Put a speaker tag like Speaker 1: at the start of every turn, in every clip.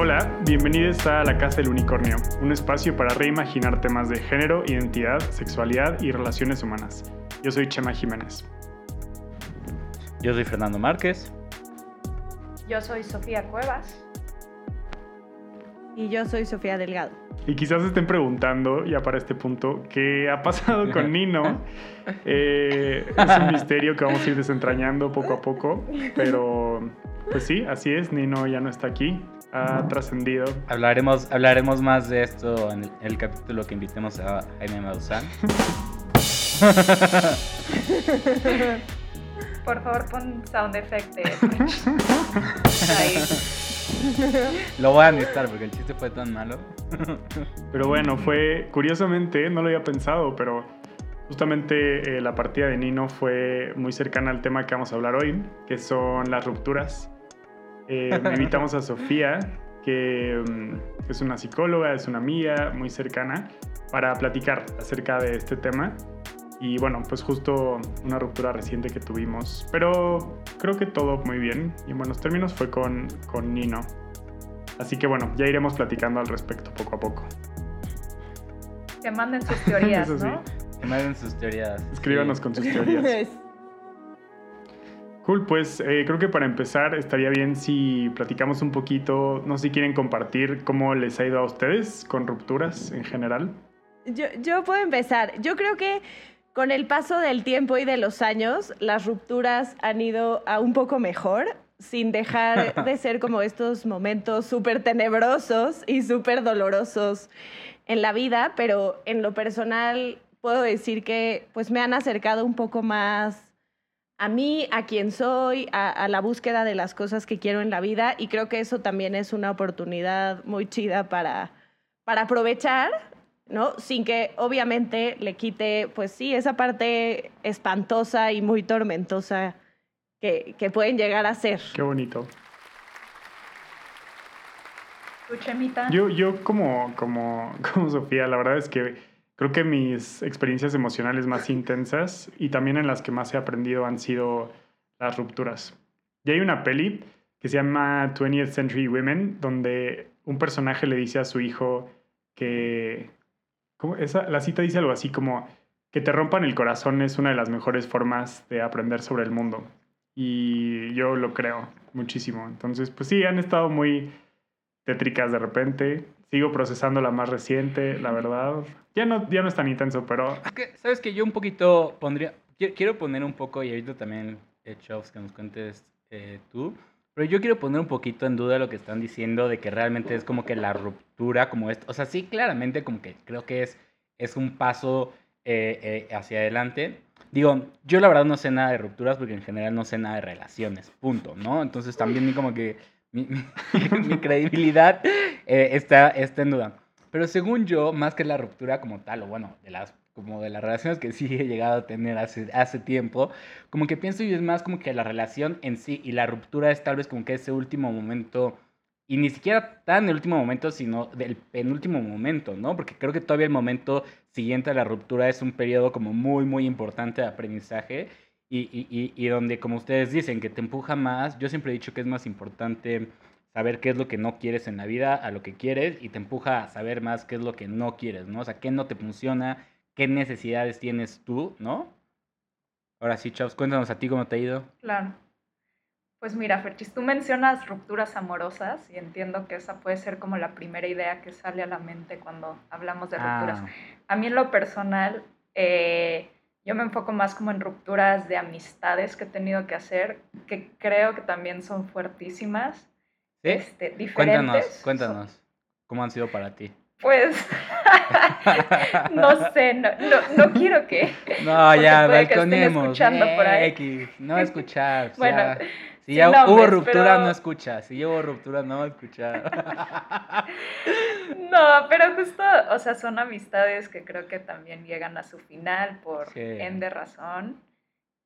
Speaker 1: Hola, bienvenidos a La Casa del Unicornio, un espacio para reimaginar temas de género, identidad, sexualidad y relaciones humanas. Yo soy Chema Jiménez.
Speaker 2: Yo soy Fernando Márquez.
Speaker 3: Yo soy Sofía Cuevas.
Speaker 4: Y yo soy Sofía Delgado.
Speaker 1: Y quizás estén preguntando, ya para este punto, ¿qué ha pasado con Nino? Eh, es un misterio que vamos a ir desentrañando poco a poco, pero pues sí, así es, Nino ya no está aquí, ha trascendido.
Speaker 2: Hablaremos, hablaremos más de esto en el, en el capítulo que invitemos a Jaime Maussan.
Speaker 3: Por favor, pon sound effect de Ahí.
Speaker 2: Lo voy a necesitar porque el chiste fue tan malo.
Speaker 1: Pero bueno, fue, curiosamente, no lo había pensado, pero justamente eh, la partida de Nino fue muy cercana al tema que vamos a hablar hoy, que son las rupturas. Eh, invitamos a Sofía, que mm, es una psicóloga, es una amiga muy cercana, para platicar acerca de este tema. Y bueno, pues justo una ruptura reciente que tuvimos. Pero creo que todo muy bien y en buenos términos fue con, con Nino. Así que bueno, ya iremos platicando al respecto poco a poco.
Speaker 3: Que manden sus teorías,
Speaker 1: Eso sí.
Speaker 3: ¿no?
Speaker 2: Que me den sus teorías.
Speaker 1: Escríbanos
Speaker 2: Sí.
Speaker 1: con sus teorías. Cool, pues eh, creo que para empezar estaría bien si platicamos un poquito, no sé si quieren compartir cómo les ha ido a ustedes con rupturas en general.
Speaker 4: Yo, yo puedo empezar. Yo creo que con el paso del tiempo y de los años, las rupturas han ido a un poco mejor, sin dejar de ser como estos momentos súper tenebrosos y súper dolorosos en la vida, pero en lo personal puedo decir que pues me han acercado un poco más a mí, a quien soy, a, a la búsqueda de las cosas que quiero en la vida y creo que eso también es una oportunidad muy chida para, para aprovechar, ¿no? Sin que obviamente le quite, pues sí, esa parte espantosa y muy tormentosa que, que pueden llegar a ser.
Speaker 1: Qué bonito. Yo, yo como, como, como Sofía, la verdad es que creo que mis experiencias emocionales más intensas y también en las que más he aprendido han sido las rupturas. Y hay una peli que se llama 20th Century Women, donde un personaje le dice a su hijo que... Esa, la cita dice algo así como que te rompan el corazón es una de las mejores formas de aprender sobre el mundo. Y yo lo creo muchísimo. Entonces, pues sí, han estado muy tétricas de repente. Sigo procesando la más reciente, la verdad. Ya no, ya no es tan intenso, pero
Speaker 2: ¿sabes que Yo un poquito pondría. qui- Quiero poner un poco, y ahorita también, Chops, que nos cuentes eh, tú. Pero yo quiero poner un poquito en duda lo que están diciendo de que realmente es como que la ruptura, como esto. O sea, sí, claramente, como que creo que es, es un paso eh, eh, hacia adelante. Digo, yo la verdad no sé nada de rupturas porque en general no sé nada de relaciones, punto, ¿no? Entonces también como que mi, mi- mi credibilidad eh, está, está en duda. Pero según yo, más que la ruptura como tal, o bueno, de las, como de las relaciones que sí he llegado a tener hace, hace tiempo, como que pienso yo es más como que la relación en sí y la ruptura es tal vez como que ese último momento, y ni siquiera tan el último momento, sino del penúltimo momento, ¿no? Porque creo que todavía el momento siguiente a la ruptura es un periodo como muy, muy importante de aprendizaje y, y, y, donde, como ustedes dicen, que te empuja más, yo siempre he dicho que es más importante saber qué es lo que no quieres en la vida a lo que quieres y te empuja a saber más qué es lo que no quieres, ¿no? O sea, qué no te funciona, qué necesidades tienes tú, ¿no? Ahora sí, Chavos, cuéntanos a ti cómo te ha ido.
Speaker 3: Claro. Pues mira, Ferchis, tú mencionas rupturas amorosas y entiendo que esa puede ser como la primera idea que sale a la mente cuando hablamos de rupturas.
Speaker 2: Ah,
Speaker 3: A mí en lo personal, eh, yo me enfoco más como en rupturas de amistades que he tenido que hacer, que creo que también son fuertísimas,
Speaker 2: ¿sí?
Speaker 3: este, diferentes.
Speaker 2: Cuéntanos, cuéntanos. ¿Cómo han sido para ti?
Speaker 3: Pues, no sé, no, no, no quiero que...
Speaker 2: No, ya, balconemos.
Speaker 3: escuchando por ahí.
Speaker 2: X, no escuchar.
Speaker 3: Bueno,
Speaker 2: ya. Si ya hubo ruptura,
Speaker 3: pero-
Speaker 2: no escucha. Si ya hubo ruptura, no va a escuchar.
Speaker 3: No, pero justo, o sea, son amistades que creo que también llegan a su final por
Speaker 2: Sí.
Speaker 3: ende razón.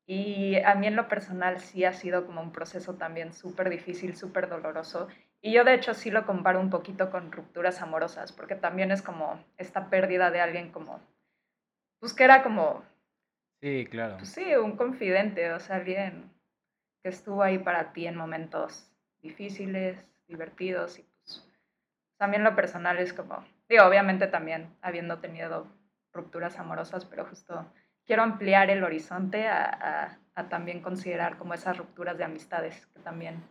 Speaker 3: Y a mí en lo personal sí ha sido como un proceso también súper difícil, súper doloroso. Y yo de hecho sí lo comparo un poquito con rupturas amorosas, porque también es como esta pérdida de alguien como, pues que era como,
Speaker 2: Sí, claro.
Speaker 3: pues sí, un confidente, o sea, alguien que estuvo ahí para ti en momentos difíciles, divertidos y pues también lo personal es como, digo, obviamente también habiendo tenido rupturas amorosas, pero justo quiero ampliar el horizonte a, a, también considerar como esas rupturas de amistades, que también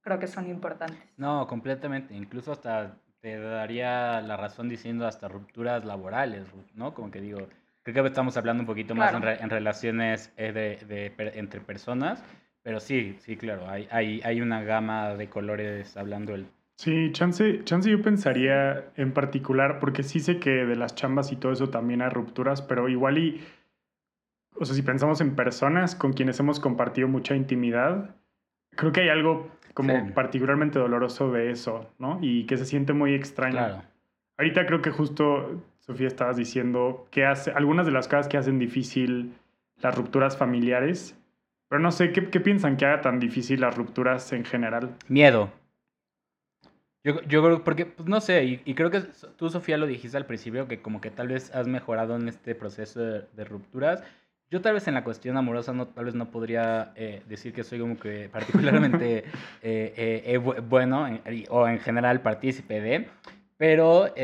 Speaker 3: creo que son importantes.
Speaker 2: No, completamente. Incluso hasta te daría la razón diciendo hasta rupturas laborales, ¿no? Como que digo, creo que estamos hablando un poquito más en, en, relaciones eh, de, de, entre personas, pero sí, sí, claro, hay, hay, hay una gama de colores hablando el
Speaker 1: Sí, chance, chance yo pensaría en particular, porque sí sé que de las chambas y todo eso también hay rupturas, pero igual y, o sea, si pensamos en personas con quienes hemos compartido mucha intimidad, creo que hay algo como particularmente doloroso de eso, ¿no? Y que se siente muy extraño. Claro. Ahorita creo que justo, Sofía, estabas diciendo que hace, algunas de las cosas que hacen difícil las rupturas familiares, pero no sé, ¿qué, qué piensan que haga tan difícil las rupturas en general?
Speaker 2: Miedo. Yo, yo creo, porque, pues no sé, y, creo que tú, Sofía, lo dijiste al principio, que como que tal vez has mejorado en este proceso de, rupturas. Yo tal vez en la cuestión amorosa no, tal vez no podría eh, decir que soy como que particularmente eh, eh, bueno o en general partícipe de, pero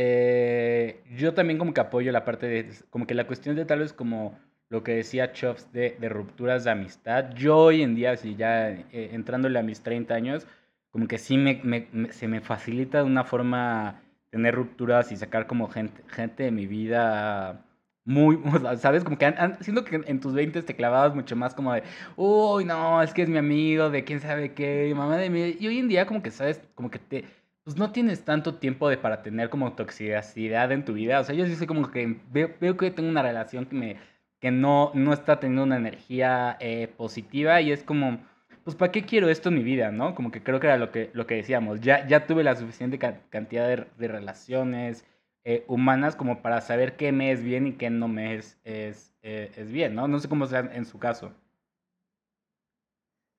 Speaker 2: yo también como que apoyo la parte de, como que la cuestión de tal vez como lo que decía Chops de, de rupturas de amistad. Yo hoy en día, si ya entrándole a mis 30 años, como que sí me, se me facilita de una forma tener rupturas y sacar como gente, gente de mi vida muy, ¿sabes? Como que siento que en tus 20 te clavabas mucho más como de, uy, no, es que es mi amigo, de quién sabe qué, mamá de mí. Y hoy en día como que, ¿sabes? Como que te, pues no tienes tanto tiempo de para tener como toxicidad en tu vida. O sea, yo sí sé como que veo, veo que tengo una relación que me, que no, no está teniendo una energía eh, positiva y es como pues ¿para qué quiero esto en mi vida, no? Como que creo que era lo que, lo que decíamos, ya, ya tuve la suficiente cantidad de, relaciones eh, humanas como para saber qué me es bien y qué no me es, es, eh, es bien, ¿no? No sé cómo sea en su caso.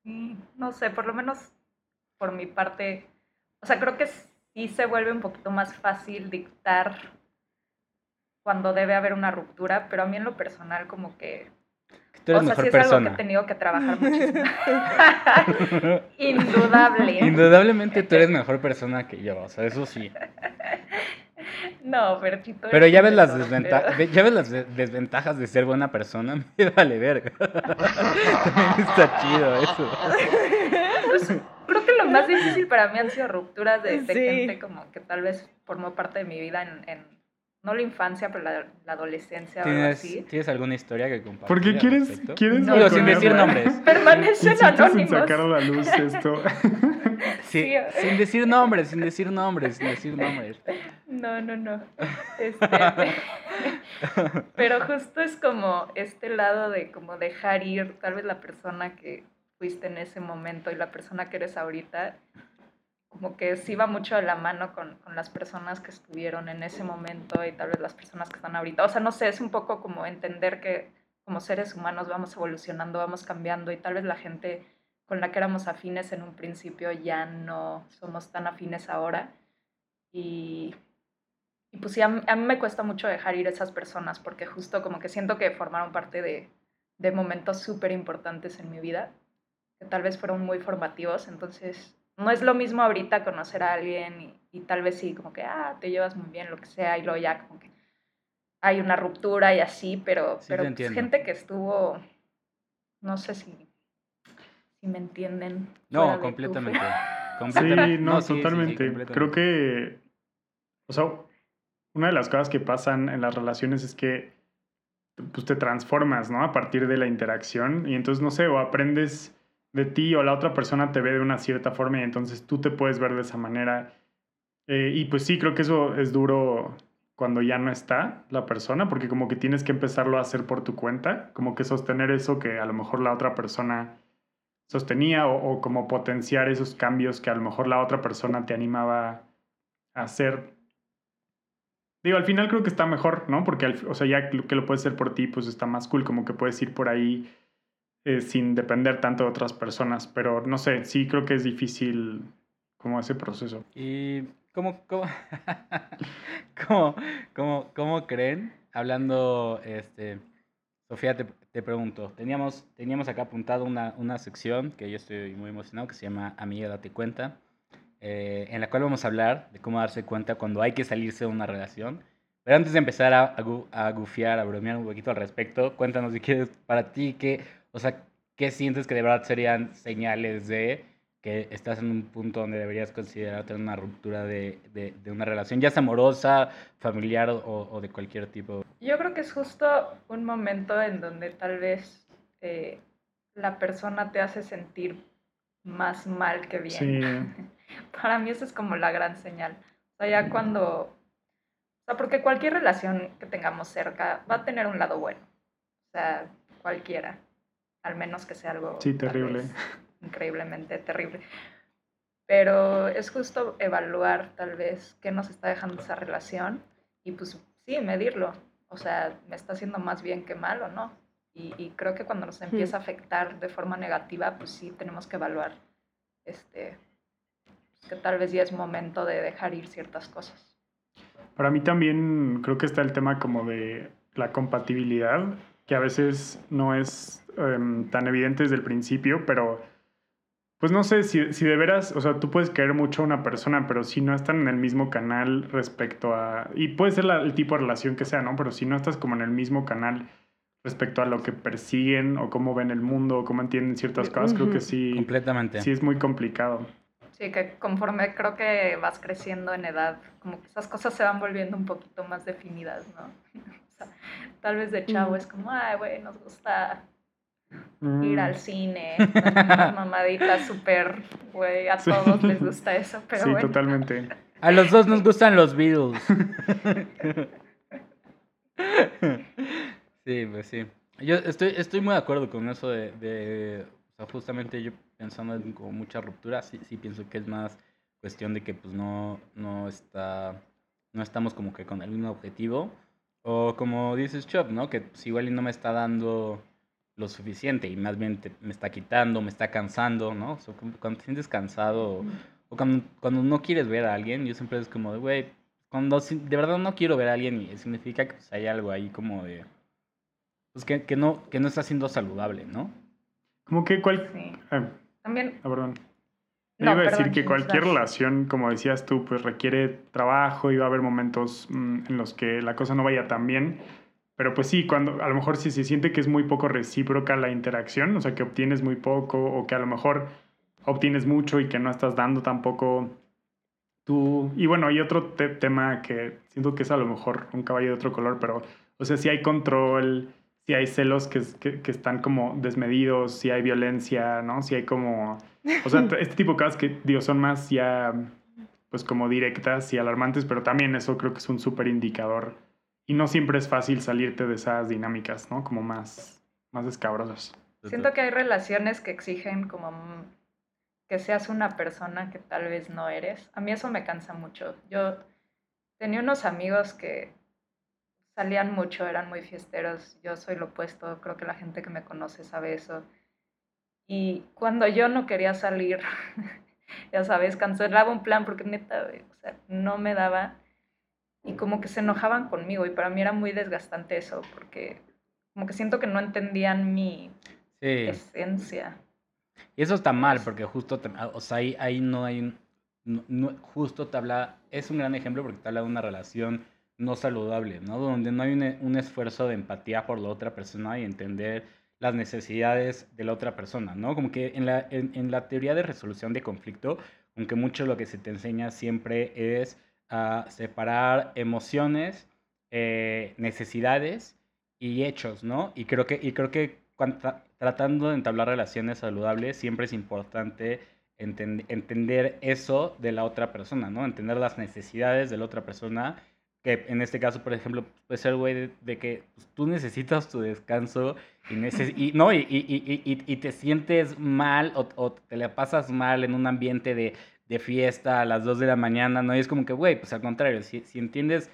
Speaker 3: No sé, por lo menos por mi parte, o sea, creo que sí se vuelve un poquito más fácil dictar cuando debe haber una ruptura, pero a mí en lo personal como que
Speaker 2: Tú eres o sea, mejor sí es persona. algo
Speaker 3: que he tenido que trabajar muchísimo. Indudable.
Speaker 2: Indudablemente tú eres mejor persona que yo, o sea, eso sí.
Speaker 3: No, pero
Speaker 2: Pero ya ves, las desventajas, ya ves las desventajas de ser buena persona. Me vale verga. También está chido eso.
Speaker 3: Pues, creo que lo más difícil para mí han sido rupturas de, gente como que tal vez formó parte de mi vida en no la infancia, pero la, adolescencia o algo así.
Speaker 2: ¿Tienes alguna historia que compartir?
Speaker 1: ¿Por qué quieres, quieres
Speaker 2: no, sin decir nombres.
Speaker 3: Permanecen anónimos.
Speaker 1: sin sacar a la luz esto.
Speaker 2: sí, sin decir nombres, sin decir nombres, sin decir nombres.
Speaker 3: No, no, no. Este, pero justo es como este lado de como dejar ir tal vez la persona que fuiste en ese momento y la persona que eres ahorita como que sí va mucho de la mano con, con, las personas que estuvieron en ese momento y tal vez las personas que están ahorita. O sea, no sé, es un poco como entender que como seres humanos vamos evolucionando, vamos cambiando y tal vez la gente con la que éramos afines en un principio ya no somos tan afines ahora. Y, y pues sí, a mí, a mí me cuesta mucho dejar ir esas personas porque justo como que siento que formaron parte de, de momentos súper importantes en mi vida, que tal vez fueron muy formativos. Entonces no es lo mismo ahorita conocer a alguien y, tal vez sí, como que, ah, te llevas muy bien, lo que sea, y luego ya como que hay una ruptura y así, pero, pero pues, gente que estuvo, no sé si, si me entienden.
Speaker 2: No, completamente.
Speaker 1: Sí, no, totalmente. Creo que, o sea, una de las cosas que pasan en las relaciones es que pues, te transformas, ¿no? A partir de la interacción y entonces, no sé, o aprendes de ti o la otra persona te ve de una cierta forma y entonces tú te puedes ver de esa manera. Eh, y pues sí, creo que eso es duro cuando ya no está la persona, porque como que tienes que empezarlo a hacer por tu cuenta, como que sostener eso que a lo mejor la otra persona sostenía o, como potenciar esos cambios que a lo mejor la otra persona te animaba a hacer. Digo, al final creo que está mejor, ¿no? Porque, o sea, ya que lo puedes hacer por ti, pues está más cool, como que puedes ir por ahí eh, sin depender tanto de otras personas, pero no sé, sí creo que es difícil como ese proceso.
Speaker 2: ¿Y cómo, cómo, cómo, cómo, cómo creen? Hablando, este, Sofía, te, te, pregunto, teníamos, teníamos acá apuntado una, una sección que yo estoy muy emocionado, que se llama Amiga, date cuenta. eh, en la cual vamos a hablar de cómo darse cuenta cuando hay que salirse de una relación. Pero antes de empezar a, a, a gufiar, a bromear un poquito al respecto, cuéntanos si quieres para ti, qué, o sea, ¿qué sientes que de verdad serían señales de que estás en un punto donde deberías considerar tener una ruptura de, de, de una relación, ya sea amorosa, familiar o, o de cualquier tipo?
Speaker 3: Yo creo que es justo un momento en donde tal vez eh, la persona te hace sentir más mal que bien.
Speaker 1: Sí.
Speaker 3: Para mí esa es como la gran señal. O sea, ya cuando... O sea, porque cualquier relación que tengamos cerca va a tener un lado bueno. O sea, cualquiera. Al menos que sea algo...
Speaker 1: Sí, terrible.
Speaker 3: vez increíblemente terrible. Pero es justo evaluar tal vez qué nos está dejando esa relación y pues sí, medirlo. O sea, ¿me está haciendo más bien que mal o no? Y, y creo que cuando nos empieza a afectar de forma negativa, pues sí tenemos que evaluar este, que tal vez ya es momento de dejar ir ciertas cosas.
Speaker 1: Para mí también creo que está el tema como de la compatibilidad, que a veces no es em, tan evidente desde el principio, pero pues no sé si, si de veras, o sea, tú puedes querer mucho a una persona, pero si no están en el mismo canal respecto a, y puede ser la- el tipo de relación que sea, ¿no? Pero si no estás como en el mismo canal respecto a lo que persiguen o cómo ven el mundo o cómo entienden ciertas cosas, creo que sí,
Speaker 2: Completamente.
Speaker 1: sí es muy complicado.
Speaker 3: Sí, que conforme creo que vas creciendo en edad, como que esas cosas se van volviendo un poquito más definidas, ¿no? O sea, tal vez de chavo
Speaker 4: Ujú.
Speaker 3: es como, ay, güey, nos gusta
Speaker 1: Mm,
Speaker 3: ir al cine, mamaditas súper, güey, a
Speaker 1: Sí.
Speaker 3: todos les gusta eso, pero
Speaker 1: sí,
Speaker 3: bueno.
Speaker 1: totalmente.
Speaker 2: A los dos nos gustan los Beatles. sí, pues sí. Yo estoy, estoy muy de acuerdo con eso de, de o sea, justamente yo pensando en como mucha ruptura, sí, sí pienso que es más cuestión de que pues no, no está, no estamos como que con el mismo objetivo. O como dices Chop, ¿no? Que pues, igual y no me está dando lo suficiente y más bien te- me está quitando, me está cansando, ¿no? O sea, cuando te sientes cansado o- o cuando, cuando no quieres ver a alguien, yo siempre es como de, güey, cuando de verdad no quiero ver a alguien y significa que pues, hay algo ahí como de, pues que, que, no, que no está siendo saludable, ¿no?
Speaker 1: Como que cual...
Speaker 3: Sí.
Speaker 1: ah,
Speaker 3: También,
Speaker 1: ah, perdón.
Speaker 3: No,
Speaker 1: iba a decir
Speaker 3: perdón,
Speaker 1: que cualquier relación, como decías tú, pues requiere trabajo y va a haber momentos mm, en los que la cosa no vaya tan bien. Pero pues sí, cuando a lo mejor si se siente que es muy poco recíproca la interacción, o sea, que obtienes muy poco o que a lo mejor obtienes mucho y que no estás dando tampoco tú. Y bueno, hay otro te- tema que siento que es a lo mejor un caballo de otro color, pero, o sea, si hay control, si hay celos que, que, que están como desmedidos, si hay violencia, ¿no? Si hay como... O sea, este tipo de cosas que, digo, son más ya, pues como directas y alarmantes, pero también eso creo que es un súper indicador. Y no siempre es fácil salirte de esas dinámicas, ¿no? Como más, más escabrosas.
Speaker 3: siento que hay relaciones que exigen como que seas una persona que tal vez no eres. A mí eso me cansa mucho. Yo tenía unos amigos que salían mucho, eran muy fiesteros. Yo soy lo opuesto, creo que la gente que me conoce sabe eso. Y cuando yo no quería salir, ya sabes, cancelaba un plan porque neta, o sea, no me daba. Y como que se enojaban conmigo y para mí era muy desgastante eso porque como que siento que no entendían mi
Speaker 2: Sí.
Speaker 3: esencia.
Speaker 2: Y eso está mal, porque justo, te- o sea, ahí, ahí no hay, no, no- justo te habla, es un gran ejemplo porque te habla de una relación no saludable, ¿no? Donde no hay un, un esfuerzo de empatía por la otra persona y entender las necesidades de la otra persona, ¿no? Como que en la, en, en la teoría de resolución de conflicto, aunque mucho lo que se te enseña siempre es a separar emociones, eh, necesidades y hechos, ¿no? Y creo que, y creo que cuan- tra- tratando de entablar relaciones saludables, siempre es importante enten- entender eso de la otra persona, ¿no? Entender las necesidades de la otra persona, que en este caso, por ejemplo, puede ser, güey, de, que pues, tú necesitas tu descanso y, y, no, y, y- y- te sientes mal o, o te la pasas mal en un ambiente de, de fiesta a las 2 de la mañana, ¿no? Y es como que, güey, pues al contrario, si, si entiendes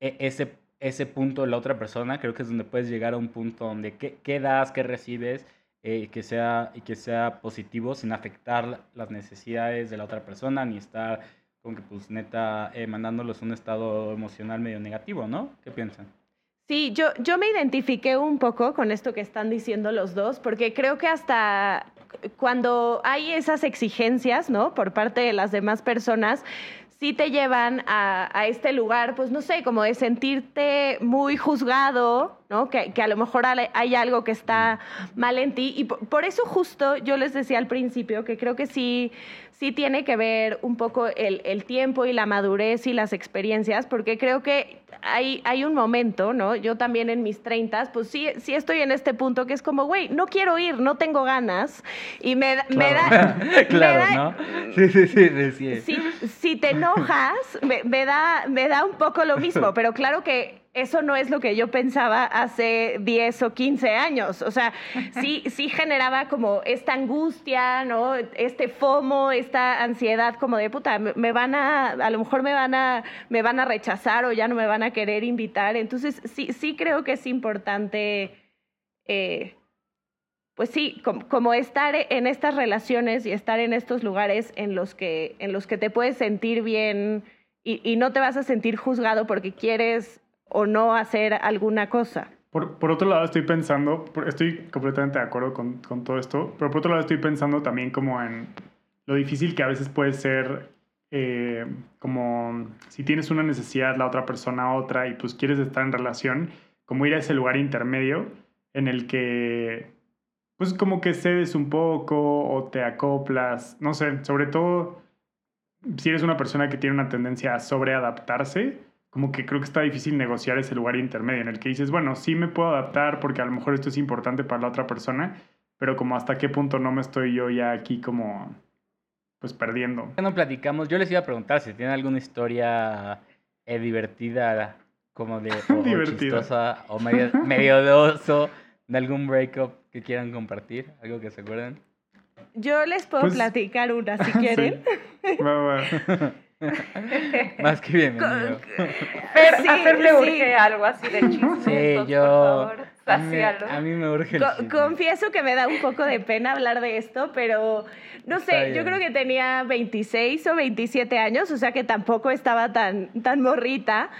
Speaker 2: e- ese, ese punto de la otra persona, creo que es donde puedes llegar a un punto donde qué, qué das, qué recibes, eh, que sea, y que sea positivo sin afectar las necesidades de la otra persona, ni estar como que, pues, neta, eh, mandándolos un estado emocional medio negativo, ¿no? ¿Qué piensan?
Speaker 4: Sí, yo, yo me identifiqué un poco con esto que están diciendo los dos, porque creo que hasta cuando hay esas exigencias, ¿no? Por parte de las demás personas, sí te llevan a, a, este lugar, pues no sé, como de sentirte muy juzgado, ¿no? Que, que, a lo mejor hay algo que está mal en ti. Y por, por, eso justo yo les decía al principio que creo que sí, sí tiene que ver un poco el, el tiempo y la madurez y las experiencias, porque creo que hay, hay un momento, ¿no? Yo también en mis treintas, pues sí, sí estoy en este punto que es como, güey, no quiero ir, no tengo ganas. Y me,
Speaker 2: claro.
Speaker 4: me da...
Speaker 2: claro,
Speaker 4: me da,
Speaker 2: ¿no? Sí, sí, sí.
Speaker 4: Si, si te enojas, me, me, da, me da un poco lo mismo, pero claro que eso no es lo que yo pensaba hace 10 o 15 años. O sea, sí, sí generaba como esta angustia, ¿no? Este FOMO, esta ansiedad como de puta, me van a, a lo mejor me van a, me van a rechazar o ya no me van a querer invitar. Entonces, sí, sí creo que es importante, eh, pues sí, como, como, estar en estas relaciones y estar en estos lugares en los que, en los que te puedes sentir bien y, y no te vas a sentir juzgado porque quieres o no hacer alguna cosa.
Speaker 1: Por, otro lado, estoy pensando, estoy completamente de acuerdo con, con, todo esto, pero por otro lado estoy pensando también como en lo difícil que a veces puede ser, eh, como si tienes una necesidad, la otra persona otra, y pues quieres estar en relación, como ir a ese lugar intermedio en el que, pues como que cedes un poco o te acoplas, no sé, sobre todo si eres una persona que tiene una tendencia a sobreadaptarse, como que creo que está difícil negociar ese lugar intermedio en el que dices, bueno, sí me puedo adaptar porque a lo mejor esto es importante para la otra persona, pero como hasta qué punto no me estoy yo ya aquí como pues perdiendo.
Speaker 2: No platicamos, yo les iba a preguntar si tienen alguna historia eh, divertida, como de o,
Speaker 1: divertida.
Speaker 2: chistosa o medio, medio de oso, de algún breakup que quieran compartir, algo que se acuerden.
Speaker 4: Yo les puedo pues, platicar una si quieren.
Speaker 1: Sí.
Speaker 2: Más que bienvenido.
Speaker 3: Sí, a Fer le urge sí. algo así de chisme.
Speaker 2: Sí, yo.
Speaker 3: Por favor,
Speaker 2: a, mí, a mí me urge el
Speaker 4: Co
Speaker 2: chisme.
Speaker 4: Confieso que me da un poco de pena hablar de esto, pero no sé, yo creo que tenía 26 o 27 años, o sea que tampoco estaba tan, tan morrita.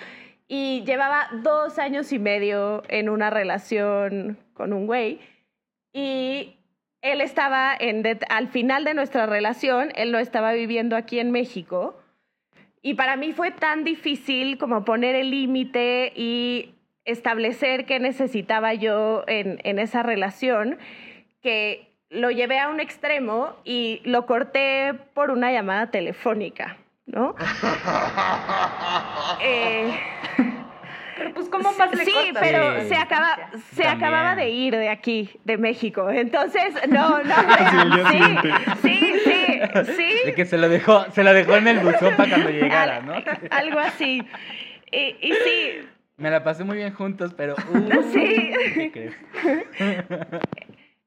Speaker 4: Y llevaba dos años y medio en una relación con un güey. Y él estaba en al final de nuestra relación, él no estaba viviendo aquí en México. Y para mí fue tan difícil como poner el límite y establecer qué necesitaba yo en, en, esa relación, que lo llevé a un extremo y lo corté por una llamada telefónica, ¿no?
Speaker 3: eh, pero pues cómo más le
Speaker 4: Sí, pero
Speaker 2: Sí,
Speaker 4: se, acaba, se
Speaker 2: también.
Speaker 4: acababa de ir de aquí, de México. Entonces, no, no.
Speaker 1: Sí,
Speaker 4: sí, sí, sí, sí.
Speaker 2: De que se lo dejó, se lo dejó en el buzón para cuando llegara, ¿no?
Speaker 4: Algo así. Y, y sí,
Speaker 2: Me la pasé muy bien juntos, pero. uh,
Speaker 4: Sí.
Speaker 2: ¿Qué crees?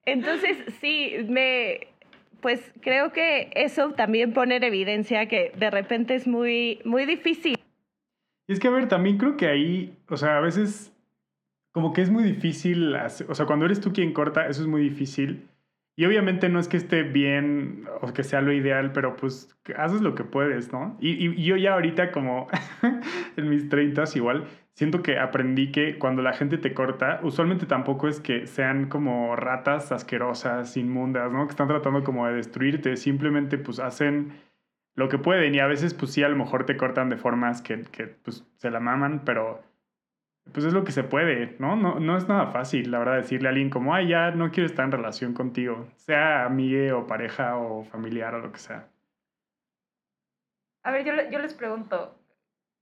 Speaker 4: Entonces, sí, me, pues creo que eso también pone en evidencia que de repente es muy, muy difícil.
Speaker 1: Y es que, a ver, también creo que ahí, o sea, a veces como que es muy difícil, hacer- o sea, cuando eres tú quien corta, eso es muy difícil. Y obviamente no es que esté bien o que sea lo ideal, pero pues haces lo que puedes, ¿no? Y, y- y yo ya ahorita como en mis 30 igual, siento que aprendí que cuando la gente te corta, usualmente tampoco es que sean como ratas asquerosas, inmundas, ¿no? Que están tratando como de destruirte, simplemente pues hacen lo que pueden y a veces pues sí, a lo mejor te cortan de formas que, que pues se la maman, pero pues es lo que se puede, ¿no? No, no es nada fácil, la verdad, decirle a alguien como, ay, ya no quiero estar en relación contigo, sea amigue o pareja o familiar o lo que sea.
Speaker 3: A ver, yo, yo les pregunto,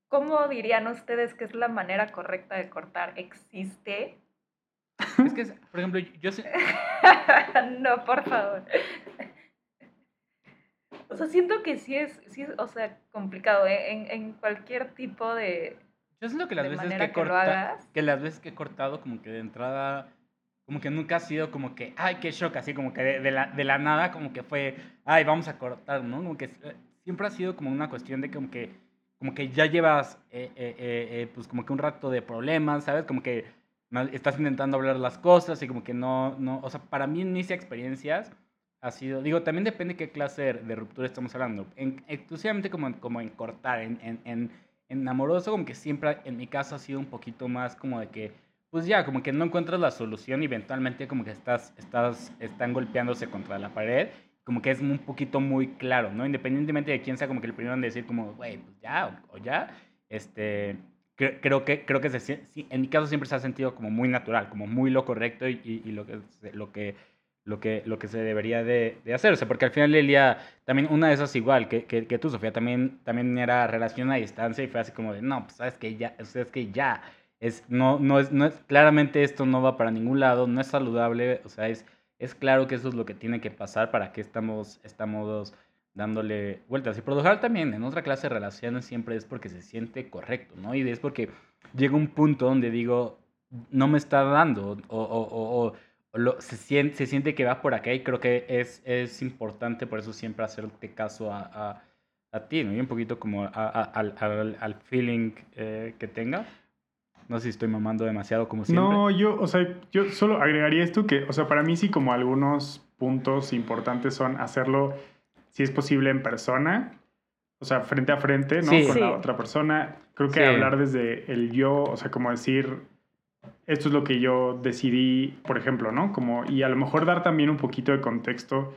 Speaker 3: ¿cómo dirían ustedes que es la manera correcta de cortar? ¿Existe?
Speaker 2: Es que, por ejemplo, yo sé.
Speaker 3: no, por favor. O sea, siento que sí es, sí es o sea, complicado ¿eh? en, en cualquier tipo de...
Speaker 2: Yo siento que las veces que,
Speaker 3: que
Speaker 2: corta- que las veces que he cortado, como que de entrada, como que nunca ha sido como que, ay, qué shock, así como que de, de la, de la nada, como que fue, ay, vamos a cortar, ¿no? Como que eh, siempre ha sido como una cuestión de como que, como que ya llevas, eh, eh, eh, eh, pues como que un rato de problemas, ¿sabes? Como que estás intentando hablar las cosas y como que no, no, o sea, para mí en mis experiencias ha sido, digo, también depende qué clase de, ruptura estamos hablando, en, exclusivamente como como en cortar, en, en, en, amoroso, como que siempre en mi caso ha sido un poquito más como de que, pues ya, como que no encuentras la solución y eventualmente como que estás, estás, están golpeándose contra la pared, como que es un poquito muy claro, ¿no? Independientemente de quién sea como que el primero en decir como, güey, pues ya, o, ya, este, creo que, creo que se, en mi caso siempre se ha sentido como muy natural, como muy lo correcto y, y, lo, que, lo, que, lo, que, lo que se debería de, de, hacerse, porque al final del día, también una de esas igual que, que, que tú, Sofía, también, también era relación a distancia y fue así como de, no, pues sabes que ya, es que ya es, no, no es, no es, claramente esto no va para ningún lado, no es saludable, o sea, es, es claro que eso es lo que tiene que pasar para que estamos, estamos dándole vueltas. Y por lo también en otra clase de relaciones siempre es porque se siente correcto, ¿no? Y es porque llega un punto donde digo, no me está dando, o, o, o, lo, se, siente, se siente que va por acá y creo que es, es importante por eso siempre hacerte caso a, a, a ti, ¿no? Y un poquito como al, al, al, feeling eh, que tenga. No sé si estoy mamando demasiado como siempre.
Speaker 1: No, yo, o sea, yo solo agregaría esto que, o sea, para mí sí como algunos puntos importantes son hacerlo, si es posible, en persona, o sea, frente a frente, ¿no? Con la otra persona. Creo que hablar desde el yo, o sea, como decir, esto es lo que yo decidí, por ejemplo, ¿no? Como, y a lo mejor dar también un poquito de contexto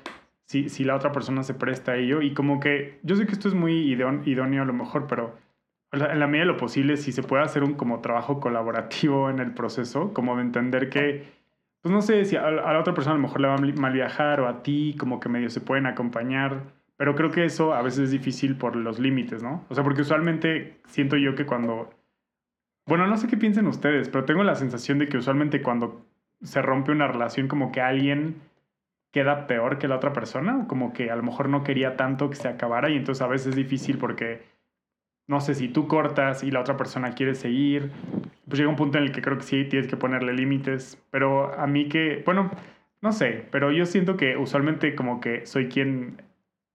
Speaker 1: si, si la otra persona se presta a ello. Y como que, yo sé que esto es muy idóneo a lo mejor, pero en la medida de lo posible, si se puede hacer un como trabajo colaborativo en el proceso, como de entender que, pues no sé, si a, la otra persona a lo mejor le va a mal viajar o a ti, como que medio se pueden acompañar, pero creo que eso a veces es difícil por los límites, ¿no? O sea, porque usualmente siento yo que cuando, bueno, no sé qué piensen ustedes, pero tengo la sensación de que usualmente cuando se rompe una relación, como que alguien queda peor que la otra persona, o como que a lo mejor no quería tanto que se acabara y entonces a veces es difícil porque no sé, si tú cortas y la otra persona quiere seguir, pues llega un punto en el que creo que sí tienes que ponerle límites, pero a mí que, bueno, no sé, pero yo siento que usualmente como que soy quien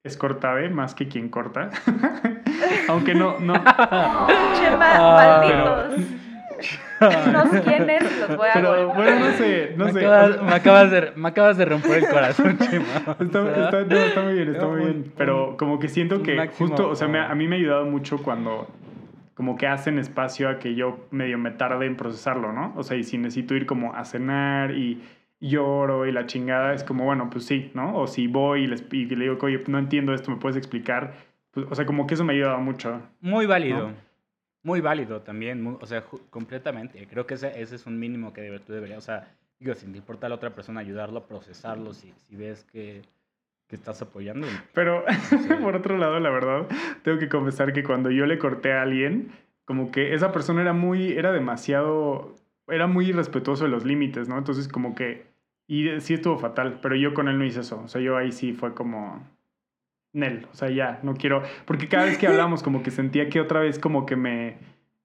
Speaker 1: es cortave más que quien corta. Aunque no, no.
Speaker 3: Chema, malditos. Los quiénes los voy a Pero
Speaker 1: bueno, no sé, no
Speaker 2: me
Speaker 1: sé.
Speaker 2: Acabas, me, acabas de, me acabas de romper el corazón, Chema.
Speaker 1: Está, está, está, muy bien, está muy bien. Pero como que siento que justo, o sea, me, a mí me ha ayudado mucho cuando como que hacen espacio a que yo medio me tarde en procesarlo, ¿no? O sea, y si necesito ir como a cenar y lloro y la chingada, es como, bueno, pues sí, ¿no? O si voy y, les, y le digo, oye, no entiendo esto, ¿me puedes explicar? Pues, o sea, como que eso me ha ayudado mucho.
Speaker 2: Muy válido. Muy válido también, o sea, completamente. Creo que ese, ese, es un mínimo que tú deberías, o sea, digo, si te importa a la otra persona ayudarlo a procesarlo, si, si ves que, que estás apoyando.
Speaker 1: Pero, por otro lado, la verdad, tengo que confesar que cuando yo le corté a alguien, como que esa persona era muy, era demasiado, era muy irrespetuoso de los límites, ¿no? Entonces, como que, y sí estuvo fatal, pero yo con él no hice eso, o sea, yo ahí sí fue como, Nel, o sea, ya, no quiero, porque cada vez que hablamos como que sentía que otra vez como que me,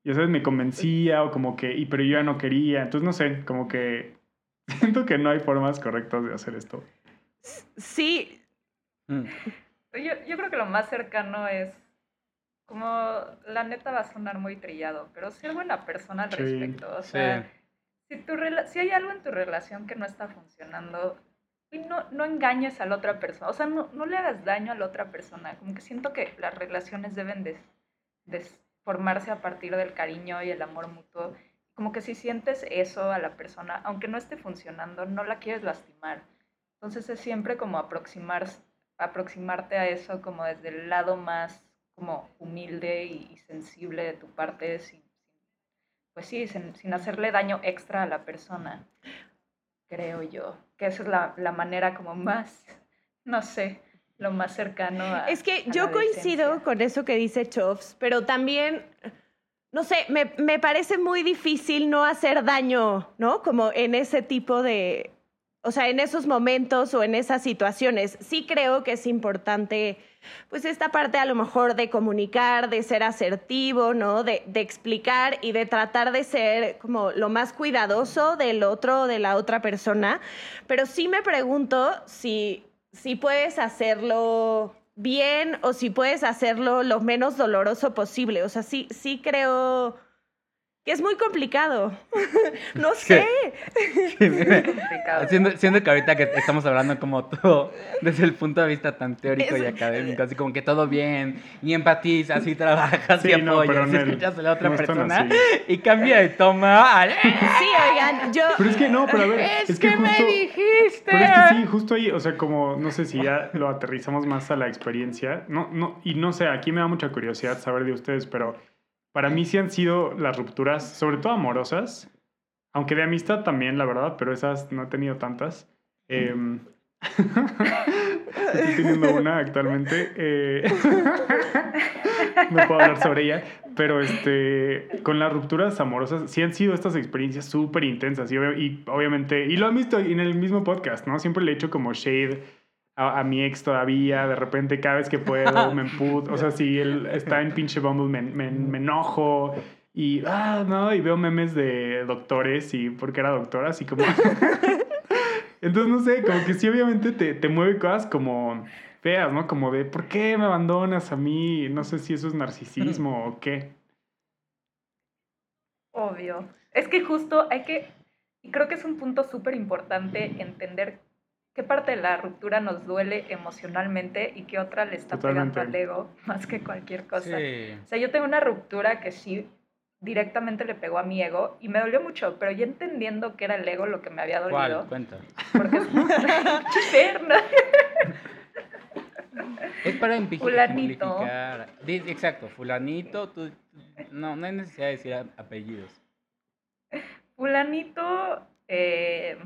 Speaker 1: ya sabes, me convencía o como que, y pero yo ya no quería, entonces no sé, como que siento que no hay formas correctas de hacer esto.
Speaker 4: Sí.
Speaker 3: Mm. Yo, yo creo que lo más cercano es, como la neta va a sonar muy trillado, pero ser buena persona al respecto, o sea, si, tu si hay algo en tu relación que no está funcionando, no, no engañes a la otra persona, o sea, no, no, le hagas daño a la otra persona, como que siento que las relaciones deben de, de, formarse a partir del cariño y el amor mutuo, como que si sientes eso a la persona, aunque no esté funcionando, no la quieres lastimar, entonces es siempre como aproximar, aproximarte a eso como desde el lado más como humilde y, sensible de tu parte, sin, pues sí, sin, sin hacerle daño extra a la persona creo yo, que esa es la, la manera como más, no sé, lo más cercano a...
Speaker 4: Es que yo coincido con eso que dice Chops, pero también, no sé, me, me parece muy difícil no hacer daño, ¿no? Como en ese tipo de, o sea, en esos momentos o en esas situaciones. Sí creo que es importante pues esta parte a lo mejor de comunicar, de ser asertivo, ¿no? De, explicar y de tratar de ser como lo más cuidadoso del otro o de la otra persona. Pero sí me pregunto si, si puedes hacerlo bien o si puedes hacerlo lo menos doloroso posible. O sea, sí, sí creo que es muy complicado. no sé.
Speaker 2: Siendo, siendo, que ahorita que estamos hablando como todo desde el punto de vista tan teórico y académico, así como que todo bien, y empatizas, y trabajas, y apoyas, y escuchas a la otra persona, y cambia de toma al...
Speaker 4: Sí, oigan, yo...
Speaker 1: Pero es que no, pero a ver,
Speaker 4: es, que, me dijiste.
Speaker 1: Pero es que sí, justo ahí, o sea, como, no sé si ya lo aterrizamos más a la experiencia, no, no, y no sé, aquí me da mucha curiosidad saber de ustedes, pero para mí sí han sido las rupturas, sobre todo amorosas, aunque de amistad también, la verdad, pero esas no he tenido tantas. Eh, estoy teniendo una actualmente. Eh, no puedo hablar sobre ella, pero este, con las rupturas amorosas sí han sido estas experiencias súper intensas y, y, obviamente, y lo han visto en el mismo podcast, ¿no? Siempre le he hecho como shade a, mi ex todavía, de repente cada vez que puedo me emputo, o sea, si él está en pinche Bumble me, me, me, enojo y, ah, no, y veo memes de doctores y porque era doctora, así como... Entonces, no sé, como que sí obviamente te, te mueve cosas como feas, ¿no? Como de, ¿por qué me abandonas a mí? No sé si eso es narcisismo o qué.
Speaker 3: Obvio. Es que justo hay que, y creo que es un punto súper importante entender qué parte de la ruptura nos duele emocionalmente y qué otra le está pegando al ego más que cualquier cosa. O sea, yo tengo una ruptura que sí directamente le pegó a mi ego y me dolió mucho, pero ya entendiendo que era el ego lo que me había dolido.
Speaker 2: ¿Cuál? Cuenta.
Speaker 3: Porque es
Speaker 2: Es para fulanito. Exacto, fulanito, tú, no, no hay necesidad de decir apellidos.
Speaker 3: Fulanito, eh,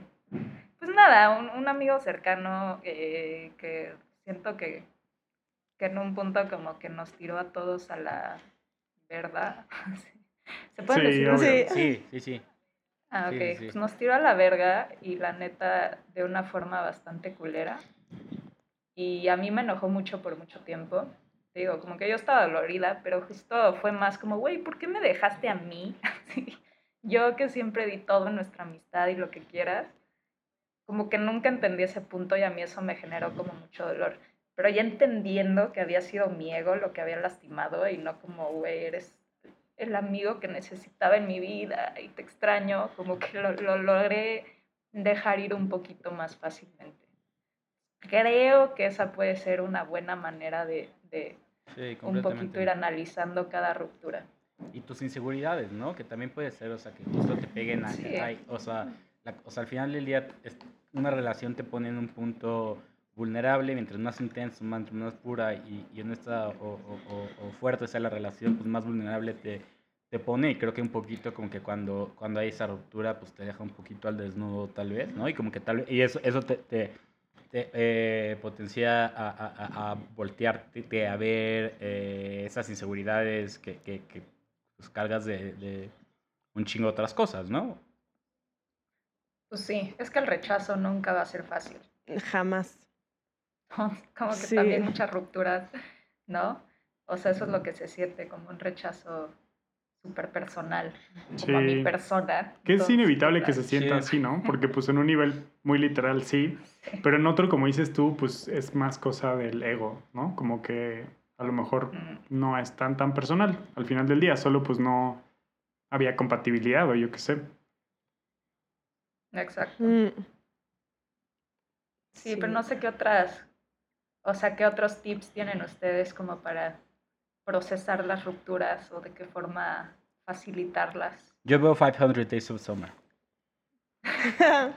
Speaker 3: pues nada, un, amigo cercano eh, que siento que, que en un punto como que nos tiró a todos a la verdad. ¿Se puede decir
Speaker 2: así? Sí, sí, sí.
Speaker 3: Ah, ok. Pues nos tiró a la verga y la neta de una forma bastante culera. Y a mí me enojó mucho por mucho tiempo. Digo, como que yo estaba dolorida, pero justo fue más como, güey, ¿por qué me dejaste a mí? yo que siempre di todo en nuestra amistad y lo que quieras como que nunca entendí ese punto y a mí eso me generó como mucho dolor. Pero ya entendiendo que había sido mi ego lo que había lastimado y no como, güey, eres el amigo que necesitaba en mi vida y te extraño, como que lo, logré dejar ir un poquito más fácilmente. Creo que esa puede ser una buena manera de, de un poquito ir analizando cada ruptura.
Speaker 2: Y tus inseguridades, ¿no? Que también puede ser, o sea, que justo te peguen a... o, sea, o sea, al final del día una relación te pone en un punto vulnerable, mientras más intenso, más, más pura y, y en esta o, o, fuerte sea la relación, pues más vulnerable te, te pone y creo que un poquito como que cuando, cuando hay esa ruptura, pues te deja un poquito al desnudo tal vez, ¿no? Y como que tal vez, y eso, eso te, te, eh, potencia a, a, a, voltearte, a ver eh, esas inseguridades que, que, que pues, cargas de, de un chingo de otras cosas, ¿no?
Speaker 3: Pues sí, es que el rechazo nunca va a ser fácil.
Speaker 4: Jamás.
Speaker 3: Como que también muchas rupturas, ¿no? O sea, eso es lo que se siente como un rechazo súper personal, como a mi persona.
Speaker 1: Que es inevitable que se sienta así, ¿no? Porque pues en un nivel muy literal sí, pero en otro, como dices tú, pues es más cosa del ego, ¿no? Como que a lo mejor no es tan tan personal al final del día, solo pues no había compatibilidad o yo qué sé.
Speaker 3: Exacto. Mm. Sí, pero no sé qué otras, o sea, qué otros tips tienen ustedes como para procesar las rupturas o de qué forma facilitarlas.
Speaker 2: Yo veo 500 Days of Summer.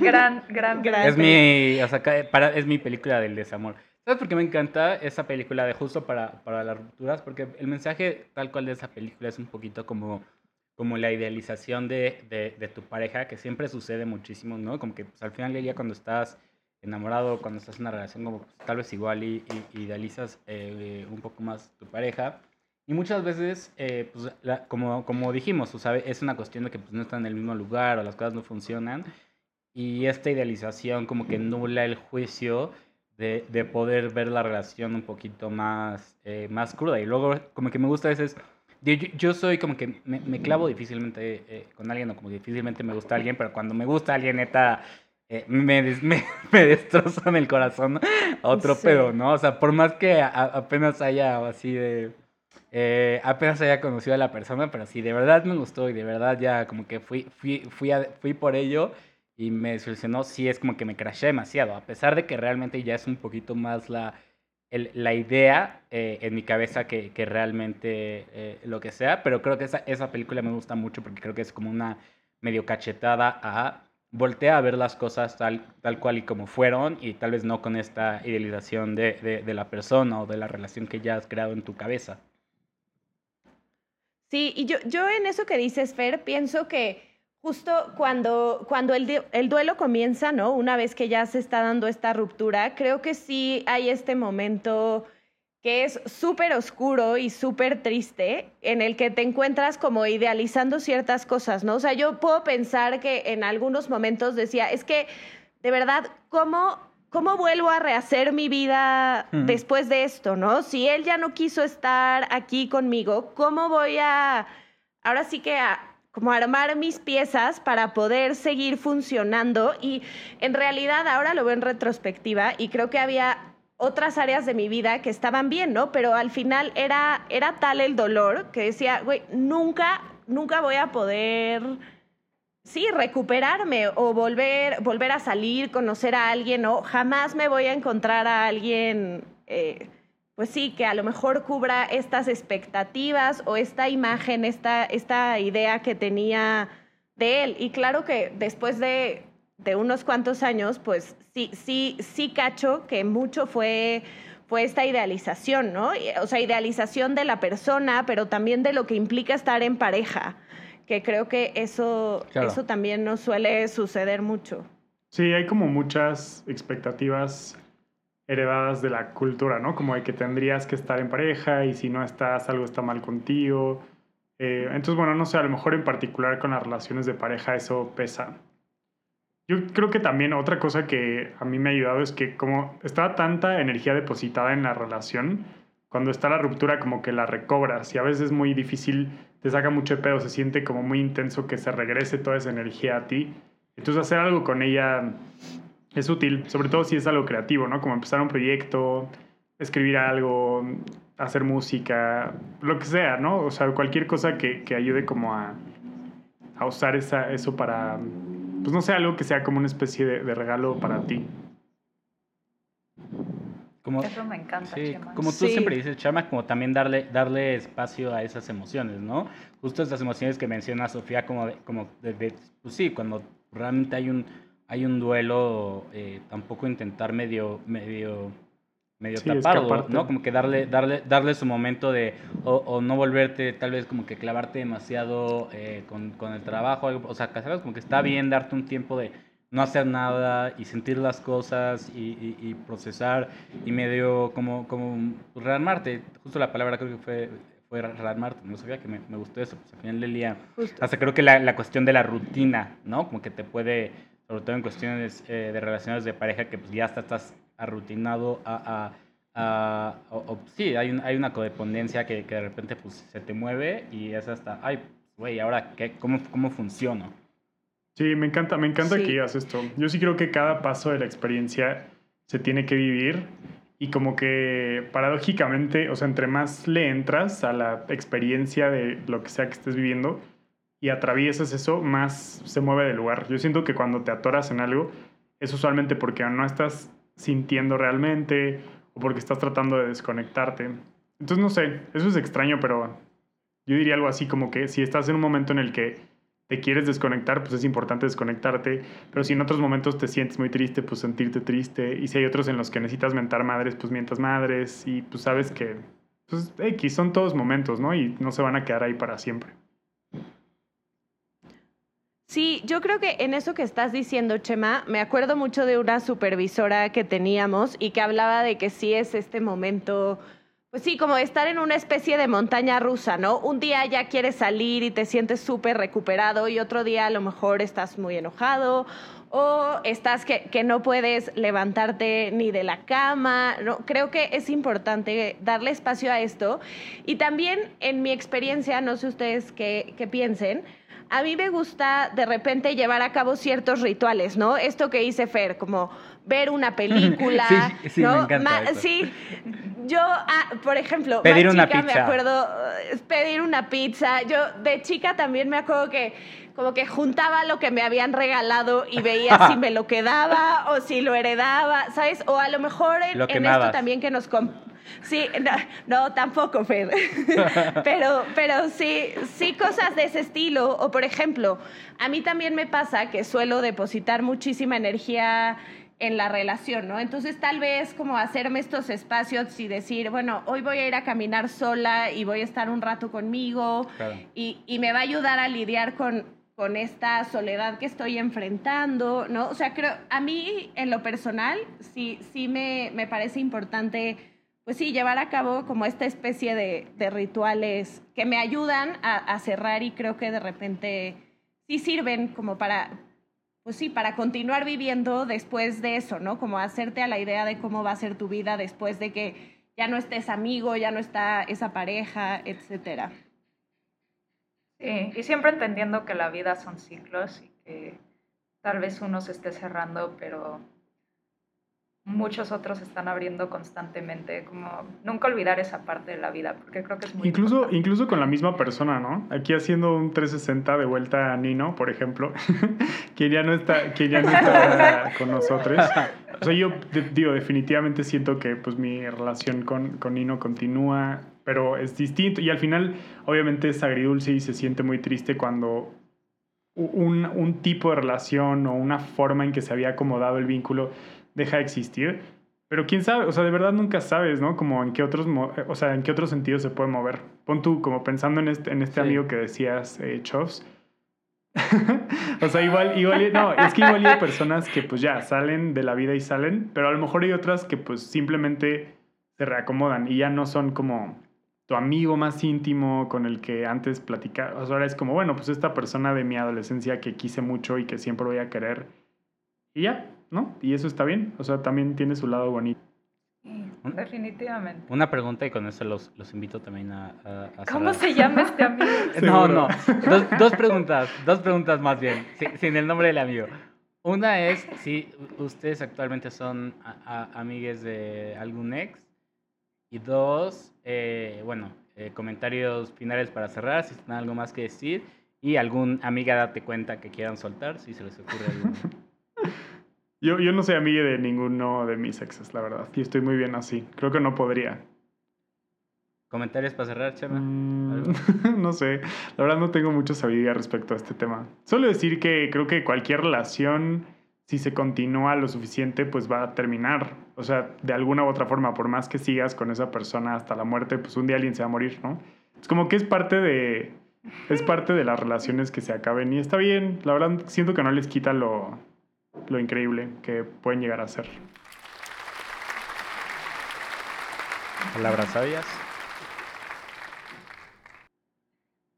Speaker 3: gran, gran, gran.
Speaker 2: Es mi, o sea, para, es mi película del desamor. ¿Sabes por qué me encanta esa película de justo para, para las rupturas? Porque el mensaje tal cual de esa película es un poquito como como la idealización de, de, tu pareja, que siempre sucede muchísimo, ¿no? Como que pues, al final del día cuando estás enamorado, cuando estás en una relación, como pues, tal vez igual y, idealizas eh, un poco más tu pareja. Y muchas veces, eh, pues, como, como dijimos, es una cuestión de que pues, no están en el mismo lugar o las cosas no funcionan. Y esta idealización como que nula el juicio de, de poder ver la relación un poquito más, eh, más cruda. Y luego como que me gusta a veces yo, yo, soy como que me, me clavo difícilmente eh, con alguien o como difícilmente me gusta alguien, pero cuando me gusta alguien, neta, eh, me, me, me, destrozan el corazón a otro pedo, ¿no? O sea, por más que apenas haya así de eh, apenas había conocido a la persona, pero sí, de verdad me gustó y de verdad ya como que fui, fui, fui, fui por ello y me solucionó, sí es como que me crashé demasiado, a pesar de que realmente ya es un poquito más la, la idea eh, en mi cabeza que, que realmente eh, lo que sea, pero creo que esa, esa película me gusta mucho porque creo que es como una medio cachetada a voltea a ver las cosas tal, tal cual y como fueron y tal vez no con esta idealización de, de, de la persona o de la relación que ya has creado en tu cabeza.
Speaker 4: Sí, y yo, yo en eso que dices, Fer, pienso que justo cuando, cuando el, el, duelo comienza, ¿no? Una vez que ya se está dando esta ruptura, creo que sí hay este momento que es súper oscuro y súper triste, en el que te encuentras como idealizando ciertas cosas, ¿no? O sea, yo puedo pensar que en algunos momentos decía, es que, de verdad, ¿cómo, cómo vuelvo a rehacer mi vida mm. después de esto, ¿no? Si él ya no quiso estar aquí conmigo, ¿cómo voy a, ahora sí que a como armar mis piezas para poder seguir funcionando y en realidad ahora lo veo en retrospectiva y creo que había otras áreas de mi vida que estaban bien, ¿no? Pero al final era, era tal el dolor que decía, güey, nunca, nunca voy a poder, sí, recuperarme o volver, volver a salir, conocer a alguien, o jamás me voy a encontrar a alguien, eh, pues sí, que a lo mejor cubra estas expectativas o esta imagen, esta, esta idea que tenía de él. Y claro que después de de unos cuantos años, pues sí, sí, sí cacho que mucho fue, fue esta idealización, ¿no? O sea, idealización de la persona, pero también de lo que implica estar en pareja, que creo que eso, eso también no suele suceder mucho.
Speaker 1: Sí, hay como muchas expectativas heredadas de la cultura, ¿no? Como de que tendrías que estar en pareja y si no estás, algo está mal contigo. Eh, entonces, bueno, no sé, a lo mejor en particular con las relaciones de pareja eso pesa. Yo creo que también otra cosa que a mí me ha ayudado es que como estaba tanta energía depositada en la relación, cuando está la ruptura como que la recobras y a veces es muy difícil, te saca mucho de pedo, se siente como muy intenso que se regrese toda esa energía a ti. Entonces hacer algo con ella es útil, sobre todo si es algo creativo, ¿no? Como empezar un proyecto, escribir algo, hacer música, lo que sea, ¿no? O sea, cualquier cosa que, que ayude como a, a usar esa, eso para pues no sé, algo que sea como una especie de, regalo para ti.
Speaker 3: Como, Eso me encanta, sí,
Speaker 2: Como tú siempre dices, Chama, como también darle, darle espacio a esas emociones, ¿no? Justo esas emociones que menciona Sofía, como, de, como de, pues sí, cuando realmente hay un, hay un duelo, eh, tampoco intentar medio, medio medio tapado, ¿no? Como que darle, darle, darle su momento de, o, no volverte, tal vez como que clavarte demasiado eh, con, con, el trabajo, o sea, ¿sabes? Como que está bien darte un tiempo de no hacer nada y sentir las cosas y, y, procesar y medio como, como rearmarte, justo la palabra creo que fue, fue rearmarte, no sabía que me, me gustó eso, pues al final del día, hasta creo que la, la, cuestión de la rutina, ¿no? Como que te puede, sobre todo en cuestiones eh, de relaciones de pareja, que pues ya hasta estás arrutinado a... a, o, sí, hay, un, hay una codependencia que, que, de repente pues, se te mueve y es hasta, ay, güey, ahora, qué, cómo, ¿cómo funciona?
Speaker 1: Sí, me encanta, me encanta que digas esto. Yo sí creo que cada paso de la experiencia se tiene que vivir y como que paradójicamente, o sea, entre más le entras a la experiencia de lo que sea que estés viviendo y atraviesas eso, más se mueve del lugar. Yo siento que cuando te atoras en algo, es usualmente porque no estás sintiendo realmente o porque estás tratando de desconectarte. Entonces, no sé, eso es extraño, pero yo diría algo así como que si estás en un momento en el que te quieres desconectar, pues es importante desconectarte, pero si en otros momentos te sientes muy triste, pues sentirte triste, y si hay otros en los que necesitas mentar madres, pues mientas madres, y pues sabes que, pues X, son todos momentos, ¿no? Y no se van a quedar ahí para siempre.
Speaker 4: Sí, yo creo que en eso que estás diciendo, Chema, me acuerdo mucho de una supervisora que teníamos y que hablaba de que sí es este momento, pues sí, como estar en una especie de montaña rusa, ¿no? Un día ya quieres salir y te sientes súper recuperado y otro día a lo mejor estás muy enojado o estás que, no puedes levantarte ni de la cama. No, creo que es importante darle espacio a esto. Y también en mi experiencia, no sé ustedes qué piensen, a mí me gusta de repente llevar a cabo ciertos rituales, ¿no? Esto que hice Fer, como ver una película,
Speaker 2: sí, sí,
Speaker 4: ¿no?
Speaker 2: me encanta
Speaker 4: Ma-
Speaker 2: eso.
Speaker 4: sí, yo, ah, por ejemplo, más
Speaker 2: Pedir una
Speaker 4: chica me acuerdo pedir una pizza. Yo de chica también me acuerdo que como que juntaba lo que me habían regalado y veía si me lo quedaba o si lo heredaba, ¿sabes? O a lo mejor en,
Speaker 2: Lo
Speaker 4: en esto también que nos... Sí, no, no, tampoco, Fer. pero, pero sí, sí cosas de ese estilo. O por ejemplo, a mí también me pasa que suelo depositar muchísima energía en la relación, ¿no? Entonces tal vez como hacerme estos espacios y decir, bueno, hoy voy a ir a caminar sola y voy a estar un rato conmigo
Speaker 2: Claro.
Speaker 4: y, y me va a ayudar a lidiar con, con esta soledad que estoy enfrentando, ¿no? O sea, creo, a mí en lo personal sí, sí me, me parece importante, pues sí, llevar a cabo como esta especie de, rituales que me ayudan a, a cerrar y creo que de repente sí sirven como para, pues sí, para continuar viviendo después de eso, ¿no? Como hacerte a la idea de cómo va a ser tu vida después de que ya no estés amigo, ya no está esa pareja, etcétera.
Speaker 3: Sí, y siempre entendiendo que la vida son ciclos y que tal vez uno se esté cerrando, pero muchos otros están abriendo constantemente. Como nunca olvidar esa parte de la vida, porque creo que es muy
Speaker 1: Incluso,
Speaker 3: importante.
Speaker 1: incluso con la misma persona, ¿no? Aquí haciendo un 360 de vuelta a Nino, por ejemplo, que ya no está, que ya no está con nosotros. O sea, yo de- digo, definitivamente siento que pues mi relación con, con Nino continúa, pero es distinto. Y al final, obviamente, es agridulce y se siente muy triste cuando un, un tipo de relación o una forma en que se había acomodado el vínculo deja de existir. Pero quién sabe, o sea, de verdad nunca sabes, ¿no? Como en qué otros, eh, o sea, en qué otros sentidos se puede mover. Pon tú, como pensando en este, en este
Speaker 2: Sí.
Speaker 1: amigo que decías, eh, Chofs. o sea, igual, igual, no, es que igual hay personas que pues ya salen de la vida y salen, pero a lo mejor hay otras que pues simplemente se reacomodan y ya no son como tu amigo más íntimo con el que antes platicabas. Ahora es como, bueno, pues esta persona de mi adolescencia que quise mucho y que siempre voy a querer. Y ya, ¿no? Y eso está bien. O sea, también tiene su lado bonito.
Speaker 3: Definitivamente.
Speaker 2: Una pregunta y con eso los, los invito también a, a, a
Speaker 3: ¿Cómo se llama este amigo?
Speaker 2: No, no. Dos, dos preguntas, dos preguntas más bien, si- sin el nombre del amigo. Una es si ustedes actualmente son a- a- amigues de algún ex. Y dos, eh, bueno, eh, comentarios finales para cerrar, si tienen algo más que decir. Y algún amiga date cuenta que quieran soltar, si se les ocurre algo.
Speaker 1: Yo, yo no soy amiga de ninguno de mis exes, la verdad. Y estoy muy bien así. Creo que no podría.
Speaker 2: ¿Comentarios para cerrar, Chema?
Speaker 1: Mm, no sé, la verdad no tengo mucha sabiduría respecto a este tema. Solo decir que creo que cualquier relación, si se continúa lo suficiente, pues va a terminar. O sea, de alguna u otra forma, por más que sigas con esa persona hasta la muerte, pues un día alguien se va a morir, ¿no? Es como que es parte de, es parte de las relaciones que se acaben y está bien. La verdad siento que no les quita lo, lo increíble que pueden llegar a ser.
Speaker 2: ¿Palabras sabias?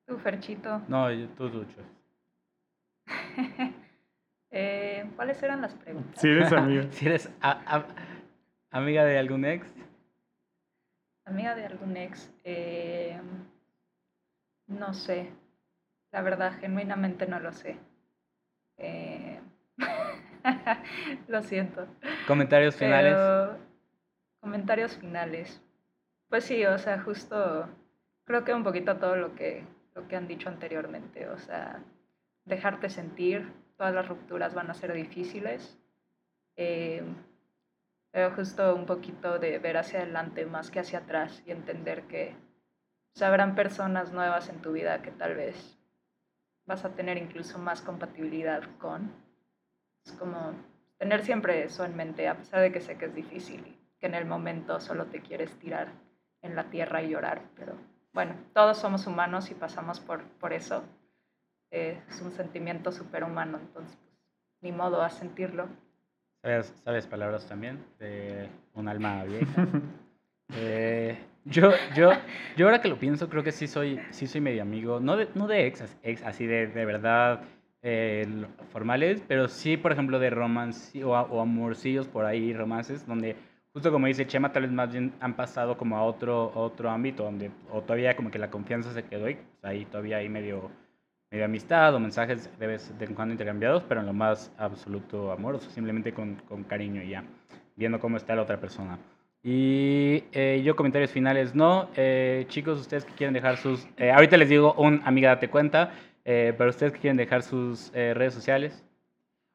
Speaker 3: Tu Ferchito.
Speaker 2: No, yo- tú, tú.
Speaker 3: Eh, ¿Cuáles eran las preguntas?
Speaker 1: Si eres amiga.
Speaker 2: Si eres a- a- amiga de algún ex,
Speaker 3: Amiga de algún ex. eh, no sé. La verdad, genuinamente no lo sé. Eh, lo siento.
Speaker 2: comentarios finales.
Speaker 3: Pero, comentarios finales. Pues sí, o sea, justo creo que un poquito todo lo que, lo que han dicho anteriormente. O sea, dejarte sentir, todas las rupturas van a ser difíciles. eh, pero justo un poquito de ver hacia adelante más que hacia atrás y entender que sea, habrán personas nuevas en tu vida que tal vez vas a tener incluso más compatibilidad con. Es como tener siempre eso en mente, a pesar de que sé que es difícil que en el momento solo te quieres tirar en la tierra y llorar. Pero bueno, todos somos humanos y pasamos por, por eso. Eh, es un sentimiento superhumano, entonces pues, ni modo a sentirlo.
Speaker 2: ¿Sabes, sabes palabras también de un alma vieja? Eh, yo, yo, yo ahora que lo pienso, creo que sí soy, sí soy medio amigo, no de, no de ex, ex así de, de verdad eh, formales, pero sí, por ejemplo, de romance o, o amorcillos por ahí, romances, donde justo como dice Chema, tal vez más bien han pasado como a otro, otro ámbito, donde o todavía como que la confianza se quedó y pues, ahí todavía hay medio, medio amistad o mensajes de vez en cuando intercambiados, pero en lo más absoluto amoroso, simplemente con, con cariño y ya, viendo cómo está la otra persona. Y eh, yo comentarios finales no. Eh, chicos, ustedes que quieren dejar sus... eh, ahorita les digo un amiga date cuenta, eh, pero ustedes que quieren dejar sus eh, redes sociales.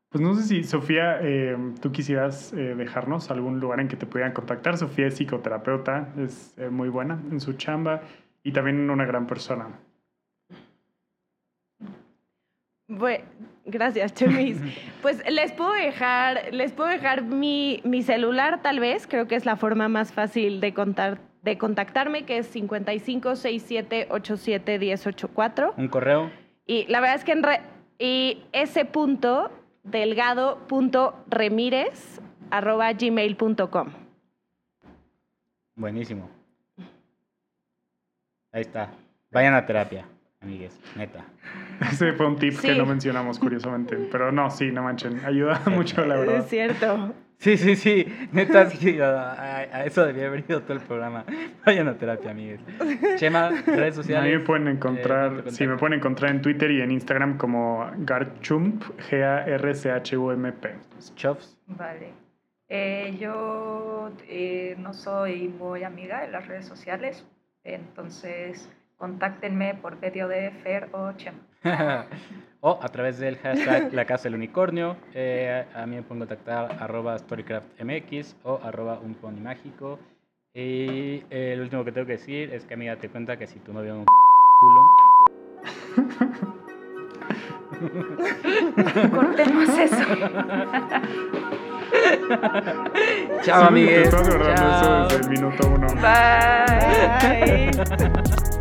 Speaker 1: Pues no sé si, Sofía, eh, tú quisieras dejarnos algún lugar en que te pudieran contactar. Sofía es psicoterapeuta, es muy buena en su chamba y también una gran persona.
Speaker 4: Gracias, Chemis. Pues les puedo dejar, les puedo dejar mi, mi celular, tal vez, creo que es la forma más fácil de contar, de contactarme, que es 55 67 87 1084.
Speaker 2: Un correo.
Speaker 4: Y la verdad es que en re- y ese punto delgado punto remírez arroba gmail.com.
Speaker 2: Buenísimo. Ahí está. Vayan a terapia, amigues, neta.
Speaker 1: Ese fue un tip que no mencionamos curiosamente, pero no, sí, no manchen, ayuda mucho, la verdad.
Speaker 4: Es cierto.
Speaker 2: Sí, sí, sí. Neta, sí. A, a- a eso debía haber ido todo el programa. Vayan a terapia, amigues. Chema, redes
Speaker 1: A
Speaker 2: sociales.
Speaker 1: mí me pueden
Speaker 2: eh,
Speaker 1: encontrar,
Speaker 2: ¿dónde te
Speaker 1: sí, me pueden encontrar en Twitter y en Instagram como Garchump, G-A-R-C-H-U-M-P.
Speaker 2: Chofs.
Speaker 3: Vale. Eh, yo eh, no soy muy amiga de las redes sociales, entonces contáctenme por medio de Fer o Chema.
Speaker 2: o a través del hashtag La Casa del Unicornio. Eh, a mí me pueden contactar arroba StorycraftMX o arroba un pony mágico. Y eh, lo último que tengo que decir es que amiga te cuenta que si tu novio es un culo.
Speaker 3: Cortemos eso.
Speaker 2: Chao,
Speaker 1: Sí,
Speaker 2: amigues.
Speaker 1: Estás de eso
Speaker 2: Chao.
Speaker 1: desde el minuto uno.
Speaker 3: Bye.
Speaker 4: Bye.